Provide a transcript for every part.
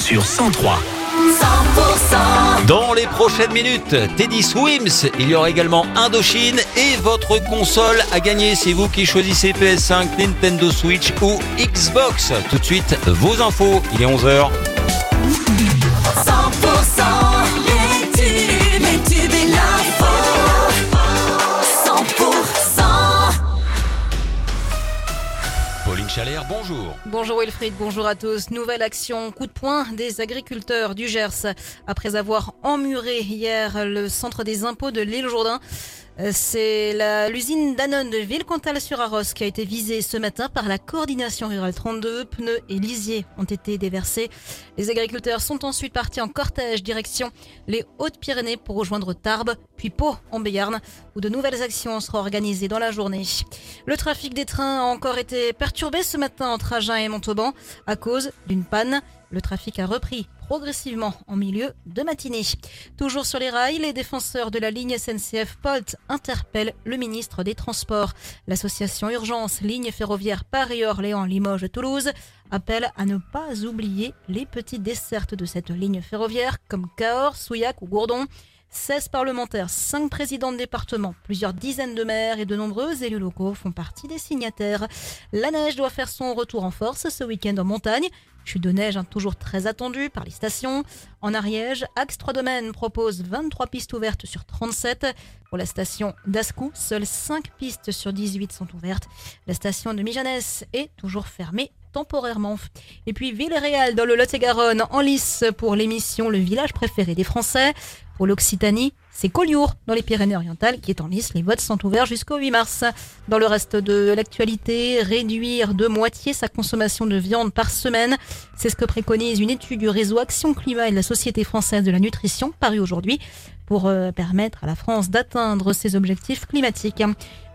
sur 103. 100% Dans les prochaines minutes, Teddy Swims, il y aura également Indochine et votre console à gagner. C'est vous qui choisissez PS5, Nintendo Switch ou Xbox. Tout de suite, vos infos. Il est 11h. Bonjour. Bonjour Wilfried, bonjour à tous. Nouvelle action, coup de poing des agriculteurs du Gers. Après avoir emmuré hier le centre des impôts de l'île Jourdain, c'est la- l'usine Danone de Villecontal-sur-Arros qui a été visée ce matin par la coordination rurale 32. Pneus et lisiers ont été déversés. Les agriculteurs sont ensuite partis en cortège direction les Hautes-Pyrénées pour rejoindre Tarbes, puis Pau en Béarn, où de nouvelles actions seront organisées dans la journée. Le trafic des trains a encore été perturbé ce matin entre Agen et Montauban à cause d'une panne. Le trafic a repris progressivement en milieu de matinée. Toujours sur les rails, les défenseurs de la ligne SNCF POLT interpellent le ministre des Transports. L'association Urgence Ligne ferroviaire Paris-Orléans-Limoges-Toulouse appelle à ne pas oublier les petites dessertes de cette ligne ferroviaire comme Cahors, Souillac ou Gourdon. 16 parlementaires, 5 présidents de département, plusieurs dizaines de maires et de nombreux élus locaux font partie des signataires. La neige doit faire son retour en force ce week-end en montagne. Chute de neige hein, toujours très attendue par les stations. En Ariège, Axe 3 Domaines propose 23 pistes ouvertes sur 37. Pour la station d'Ascou, seules 5 pistes sur 18 sont ouvertes. La station de Mijanès est toujours fermée temporairement. Et puis Villeréal dans le Lot-et-Garonne en lice pour l'émission Le village préféré des Français. Pour l'Occitanie, c'est Collioure dans les Pyrénées-Orientales qui est en lice. Les votes sont ouverts jusqu'au 8 mars. Dans le reste de l'actualité, réduire de moitié sa consommation de viande par semaine. C'est ce que préconise une étude du réseau Action Climat et de la Société française de la nutrition parue aujourd'hui pour euh, permettre à la France d'atteindre ses objectifs climatiques.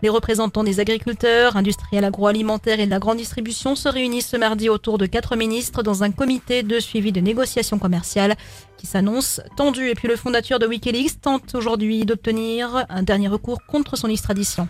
Les représentants des agriculteurs, industriels agroalimentaires et de la grande distribution se réunissent ce mardi autour de quatre ministres dans un comité de suivi de négociations commerciales qui s'annonce tendu. Et puis le fondateur de Wikileaks tente aujourd'hui d'obtenir un dernier recours contre son extradition.